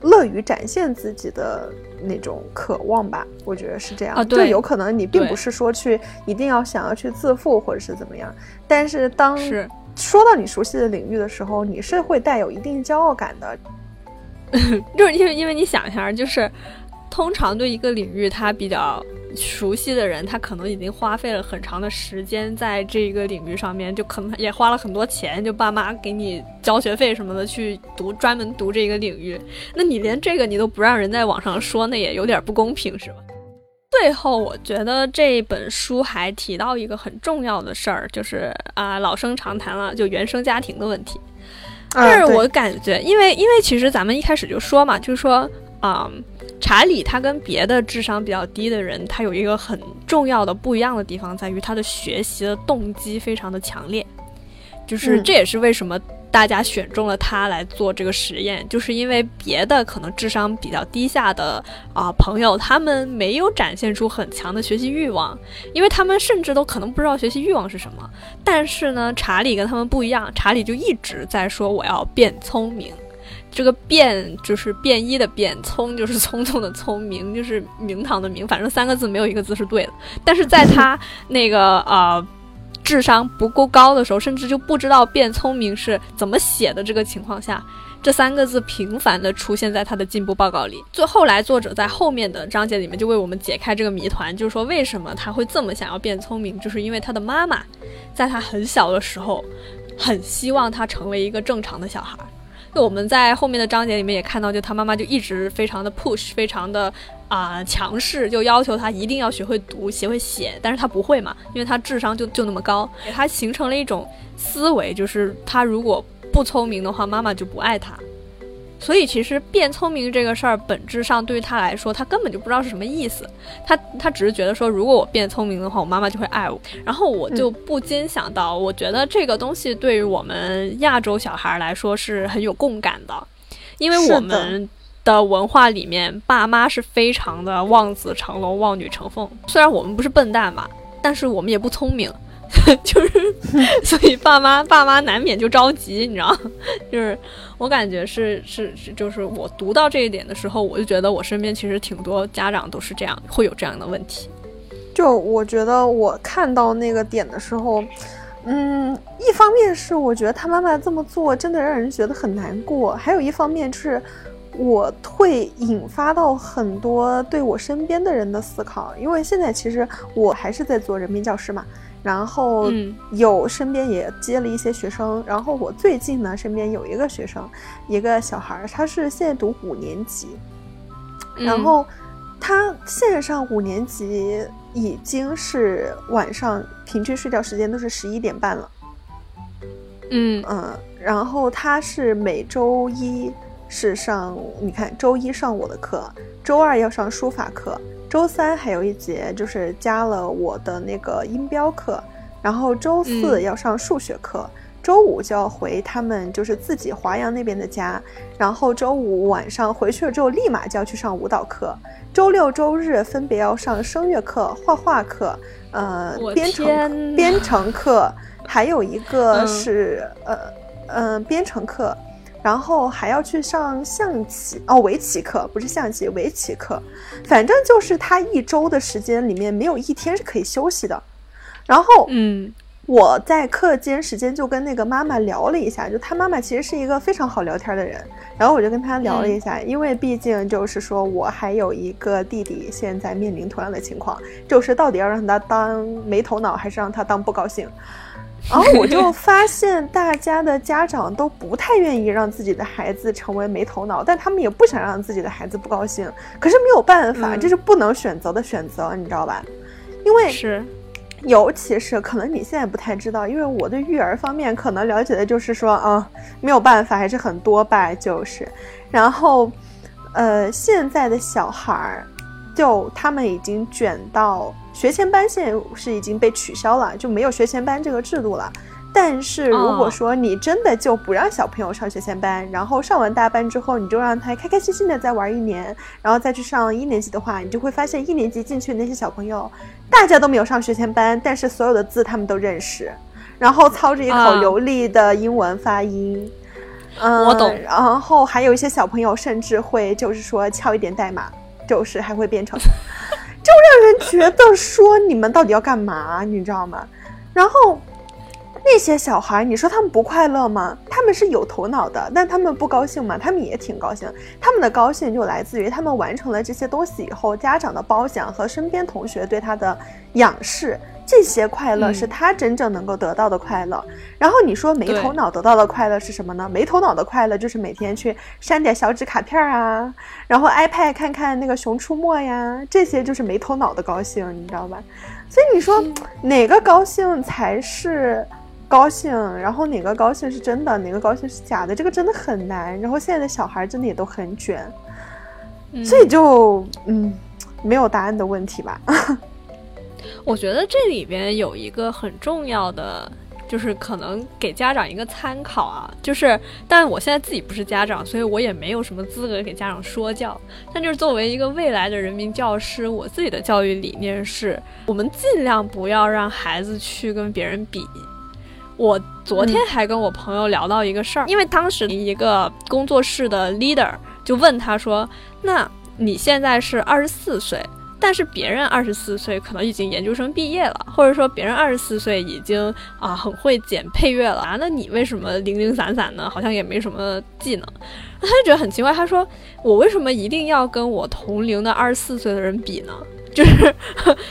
乐于展现自己的那种渴望吧，我觉得是这样。啊对就有可能你并不是说去一定要想要去自负或者是怎么样，但是当是说到你熟悉的领域的时候，你是会带有一定骄傲感的。就是因为因为你想一下，就是通常对一个领域他比较熟悉的人，他可能已经花费了很长的时间在这个领域上面，就可能也花了很多钱，就爸妈给你交学费什么的去读专门读这个领域。那你连这个你都不让人在网上说，那也有点不公平，是吧？最后，我觉得这本书还提到一个很重要的事儿，就是啊，老生常谈了，就原生家庭的问题。但是我感觉，因为因为其实咱们一开始就说嘛，就是说啊、查理他跟别的智商比较低的人，他有一个很重要的不一样的地方，在于他的学习的动机非常的强烈。就是嗯这也是为什么大家选中了他来做这个实验，就是因为别的可能智商比较低下的啊朋友，他们没有展现出很强的学习欲望，因为他们甚至都可能不知道学习欲望是什么。但是呢，查理跟他们不一样，查理就一直在说我要变聪明。这个变就是变一的变，聪就是聪聪的聪，明就是名堂的名，反正三个字没有一个字是对的。但是在他那个呃智商不够高的时候，甚至就不知道变聪明是怎么写的这个情况下，这三个字频繁地出现在他的进步报告里。最后来，作者在后面的章节里面就为我们解开这个谜团，就是说为什么他会这么想要变聪明，就是因为他的妈妈在他很小的时候很希望他成为一个正常的小孩。我们在后面的章节里面也看到，就他妈妈就一直非常的 push，非常的啊强势，就要求他一定要学会读，学会写，但是他不会嘛，因为他智商就就那么高，给他形成了一种思维，就是他如果不聪明的话，妈妈就不爱他。所以其实变聪明这个事儿，本质上对于他来说，他根本就不知道是什么意思。他他只是觉得说，如果我变聪明的话，我妈妈就会爱我。然后我就不禁想到，我觉得这个东西对于我们亚洲小孩来说是很有共感的，因为我们的文化里面，爸妈是非常的望子成龙、望女成凤。虽然我们不是笨蛋嘛，但是我们也不聪明。*laughs* 就是，所以爸妈爸妈难免就着急，你知道？就是我感觉是 *laughs* 是，就是我读到这一点的时候，我就觉得我身边其实挺多家长都是这样，会有这样的问题。就我觉得我看到那个点的时候，嗯，一方面是我觉得他妈妈这么做真的让人觉得很难过，还有一方面就是我会引发到很多对我身边的人的思考，因为现在其实我还是在做人民教师嘛。然后有身边也接了一些学生，然后我最近呢，身边有一个学生，一个小孩儿，他是现在读五年级，然后他线上五年级已经是晚上平均睡觉时间都是十一点半了，嗯嗯，然后他是每周一是上，你看周一上我的课，周二要上书法课。周三还有一节，就是加了我的那个音标课，然后周四要上数学课，周五就要回他们就是自己华阳那边的家，然后周五晚上回去了之后，立马就要去上舞蹈课，周六周日分别要上声乐课、画画课，呃，编程编程课，还有一个是呃呃编程课。然后还要去上象棋哦，围棋课不是象棋，围棋课，反正就是他一周的时间里面没有一天是可以休息的。然后，嗯，我在课间时间就跟那个妈妈聊了一下，就他妈妈其实是一个非常好聊天的人。然后我就跟他聊了一下，因为毕竟就是说我还有一个弟弟，现在面临同样的情况，就是到底要让他当没头脑，还是让他当不高兴。然后我就发现，大家的家长都不太愿意让自己的孩子成为没头脑，但他们也不想让自己的孩子不高兴。可是没有办法，这是不能选择的选择，你知道吧？因为是，尤其是可能你现在不太知道，因为我对育儿方面可能了解的就是说，啊，没有办法，还是很多吧，就是。然后，呃，现在的小孩儿，就他们已经卷到。学前班现在是已经被取消了，就没有学前班这个制度了。但是如果说你真的就不让小朋友上学前班，然后上完大班之后，你就让他开开心心的再玩一年，然后再去上一年级的话，你就会发现一年级进去的那些小朋友，大家都没有上学前班，但是所有的字他们都认识，然后操着一口流利的英文发音。嗯，*laughs* 我懂。然后还有一些小朋友甚至会就是说敲一点代码，就是还会编程。就让人觉得说你们到底要干嘛，你知道吗？然后那些小孩，你说他们不快乐吗？他们是有头脑的，但他们不高兴吗？他们也挺高兴。他们的高兴就来自于他们完成了这些东西以后，家长的褒奖和身边同学对他的仰视。这些快乐是他真正能够得到的快乐。然后你说没头脑得到的快乐是什么呢？没头脑的快乐就是每天去删点小纸卡片啊，然后 iPad 看看那个《熊出没》呀，这些就是没头脑的高兴，你知道吧？所以你说哪个高兴才是高兴？然后哪个高兴是真的，哪个高兴是假的？这个真的很难。然后现在的小孩真的也都很卷，所以就嗯，没有答案的问题吧。我觉得这里边有一个很重要的就是可能给家长一个参考啊。就是，但我现在自己不是家长，所以我也没有什么资格给家长说教。但就是作为一个未来的人民教师，我自己的教育理念是，我们尽量不要让孩子去跟别人比。我昨天还跟我朋友聊到一个事儿，因为当时一个工作室的 leader 就问他说：“那你现在是二十四岁？”但是别人二十四岁可能已经研究生毕业了，或者说别人二十四岁已经啊很会剪配乐了啊，那你为什么零零散散呢？好像也没什么技能，他就觉得很奇怪。他说：“我为什么一定要跟我同龄的二十四岁的人比呢？” *laughs* 就是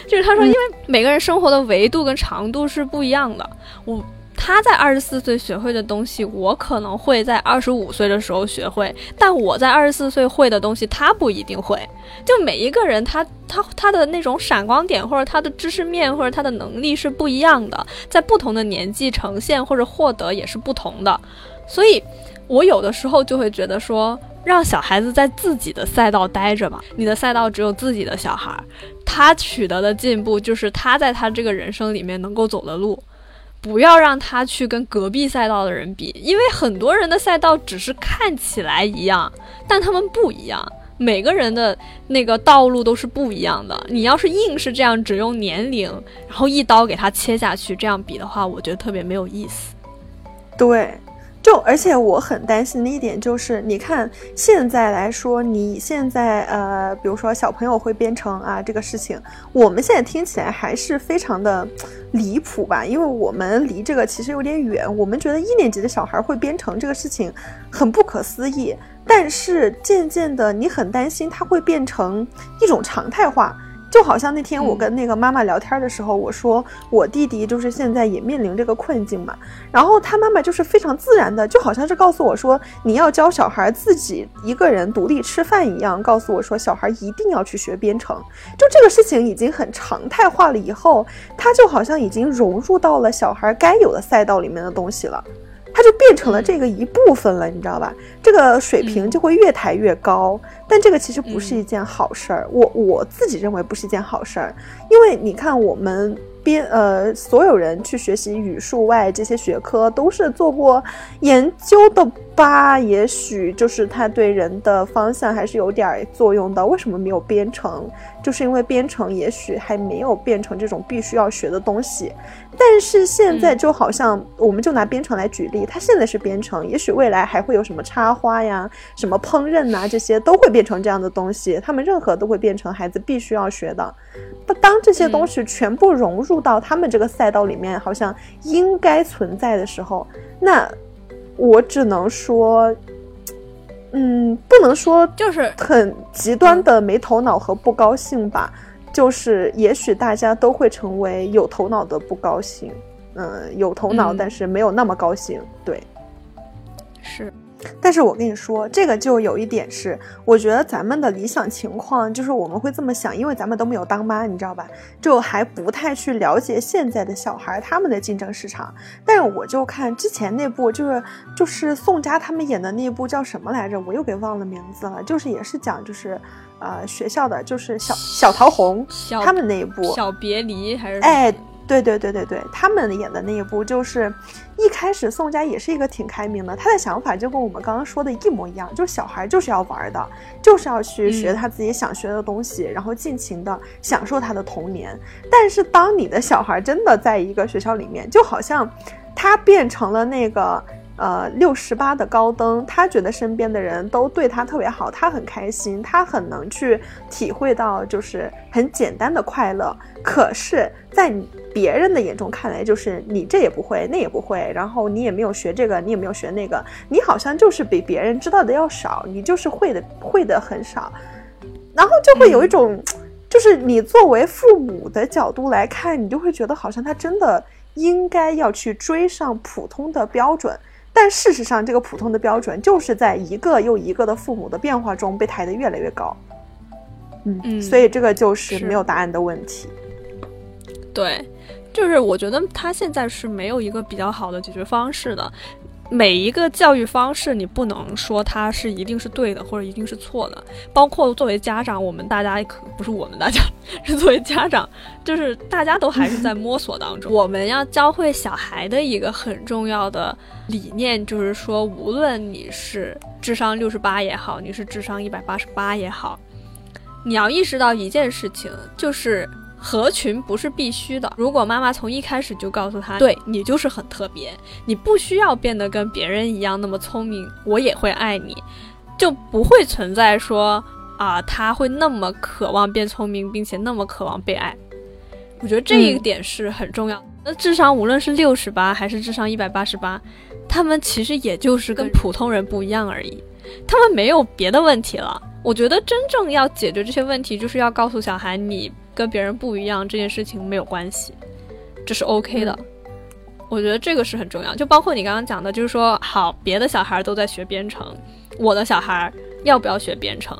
就是他说，因为每个人生活的维度跟长度是不一样的。我。他在二十四岁学会的东西，我可能会在二十五岁的时候学会，但我在二十四岁会的东西，他不一定会。就每一个人，他他他的那种闪光点，或者他的知识面，或者他的能力是不一样的，在不同的年纪呈现或者获得也是不同的。所以，我有的时候就会觉得说，让小孩子在自己的赛道待着吧。你的赛道只有自己的小孩，他取得的进步就是他在他这个人生里面能够走的路。不要让他去跟隔壁赛道的人比，因为很多人的赛道只是看起来一样，但他们不一样。每个人的那个道路都是不一样的。你要是硬是这样只用年龄，然后一刀给他切下去，这样比的话，我觉得特别没有意思。对。就而且我很担心的一点就是，你看现在来说，你现在呃，比如说小朋友会编程啊，这个事情，我们现在听起来还是非常的离谱吧？因为我们离这个其实有点远，我们觉得一年级的小孩会编程这个事情很不可思议，但是渐渐的，你很担心它会变成一种常态化。就好像那天我跟那个妈妈聊天的时候，我说我弟弟就是现在也面临这个困境嘛，然后他妈妈就是非常自然的，就好像是告诉我说你要教小孩自己一个人独立吃饭一样，告诉我说小孩一定要去学编程，就这个事情已经很常态化了，以后他就好像已经融入到了小孩该有的赛道里面的东西了。它就变成了这个一部分了，你知道吧？这个水平就会越抬越高，但这个其实不是一件好事儿。我我自己认为不是一件好事儿，因为你看我们。编呃，所有人去学习语数外这些学科都是做过研究的吧？也许就是它对人的方向还是有点作用的。为什么没有编程？就是因为编程也许还没有变成这种必须要学的东西。但是现在就好像，我们就拿编程来举例，它现在是编程，也许未来还会有什么插花呀、什么烹饪呐，这些都会变成这样的东西。他们任何都会变成孩子必须要学的。当这些东西全部融入到他们这个赛道里面，好像应该存在的时候，那我只能说，嗯，不能说就是很极端的没头脑和不高兴吧，就是也许大家都会成为有头脑的不高兴，嗯，有头脑但是没有那么高兴，对，是。但是我跟你说，这个就有一点是，我觉得咱们的理想情况就是我们会这么想，因为咱们都没有当妈，你知道吧？就还不太去了解现在的小孩他们的竞争市场。但是我就看之前那部，就是就是宋佳他们演的那部叫什么来着？我又给忘了名字了。就是也是讲就是呃学校的，就是小小桃红他们那一部小别离还是哎。对对对对对，他们演的那一部就是，一开始宋佳也是一个挺开明的，他的想法就跟我们刚刚说的一模一样，就是小孩就是要玩的，就是要去学他自己想学的东西，然后尽情的享受他的童年。但是当你的小孩真的在一个学校里面，就好像他变成了那个。呃，六十八的高登，他觉得身边的人都对他特别好，他很开心，他很能去体会到就是很简单的快乐。可是，在别人的眼中看来，就是你这也不会，那也不会，然后你也没有学这个，你也没有学那个，你好像就是比别人知道的要少，你就是会的会的很少，然后就会有一种，就是你作为父母的角度来看，你就会觉得好像他真的应该要去追上普通的标准。但事实上，这个普通的标准就是在一个又一个的父母的变化中被抬得越来越高。嗯嗯，所以这个就是没有答案的问题。对，就是我觉得他现在是没有一个比较好的解决方式的。每一个教育方式，你不能说它是一定是对的，或者一定是错的。包括作为家长，我们大家可不是我们大家，是作为家长，就是大家都还是在摸索当中。我们要教会小孩的一个很重要的理念，就是说，无论你是智商六十八也好，你是智商一百八十八也好，你要意识到一件事情，就是。合群不是必须的。如果妈妈从一开始就告诉他，对你就是很特别，你不需要变得跟别人一样那么聪明，我也会爱你，就不会存在说啊，他会那么渴望变聪明，并且那么渴望被爱。我觉得这一点是很重要。那智商无论是六十八还是智商一百八十八，他们其实也就是跟普通人不一样而已，他们没有别的问题了。我觉得真正要解决这些问题，就是要告诉小孩你。跟别人不一样这件事情没有关系，这是 OK 的。我觉得这个是很重要。就包括你刚刚讲的，就是说，好，别的小孩都在学编程，我的小孩要不要学编程？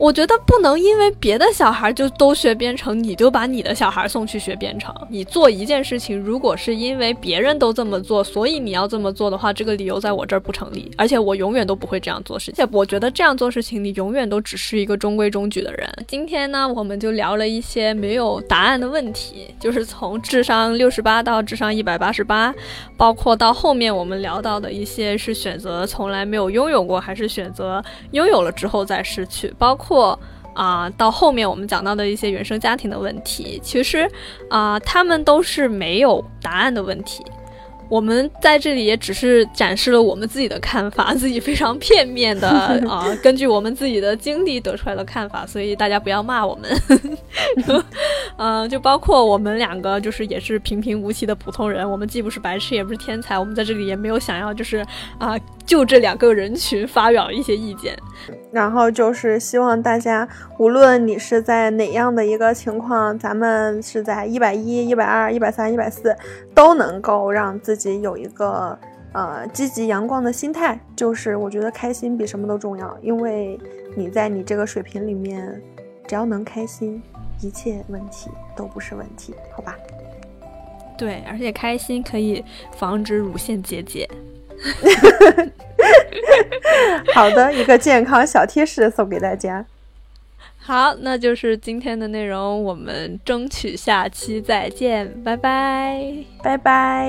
我觉得不能因为别的小孩就都学编程，你就把你的小孩送去学编程。你做一件事情，如果是因为别人都这么做，所以你要这么做的话，这个理由在我这儿不成立。而且我永远都不会这样做事情。我觉得这样做事情，你永远都只是一个中规中矩的人。今天呢，我们就聊了一些没有答案的问题，就是从智商六十八到智商一百八十八，包括到后面我们聊到的一些是选择从来没有拥有过，还是选择拥有了之后再失去，包括。或啊，到后面我们讲到的一些原生家庭的问题，其实啊，他们都是没有答案的问题。我们在这里也只是展示了我们自己的看法，自己非常片面的 *laughs* 啊，根据我们自己的经历得出来的看法，所以大家不要骂我们。嗯，就包括我们两个，就是也是平平无奇的普通人，我们既不是白痴，也不是天才，我们在这里也没有想要就是啊，就这两个人群发表一些意见。然后就是希望大家，无论你是在哪样的一个情况，咱们是在一百一、一百二、一百三、一百四，都能够让自己有一个呃积极阳光的心态。就是我觉得开心比什么都重要，因为你在你这个水平里面，只要能开心，一切问题都不是问题，好吧？对，而且开心可以防止乳腺结节。*laughs* 好的，一个健康小贴士送给大家。好，那就是今天的内容，我们争取下期再见，拜拜，拜拜。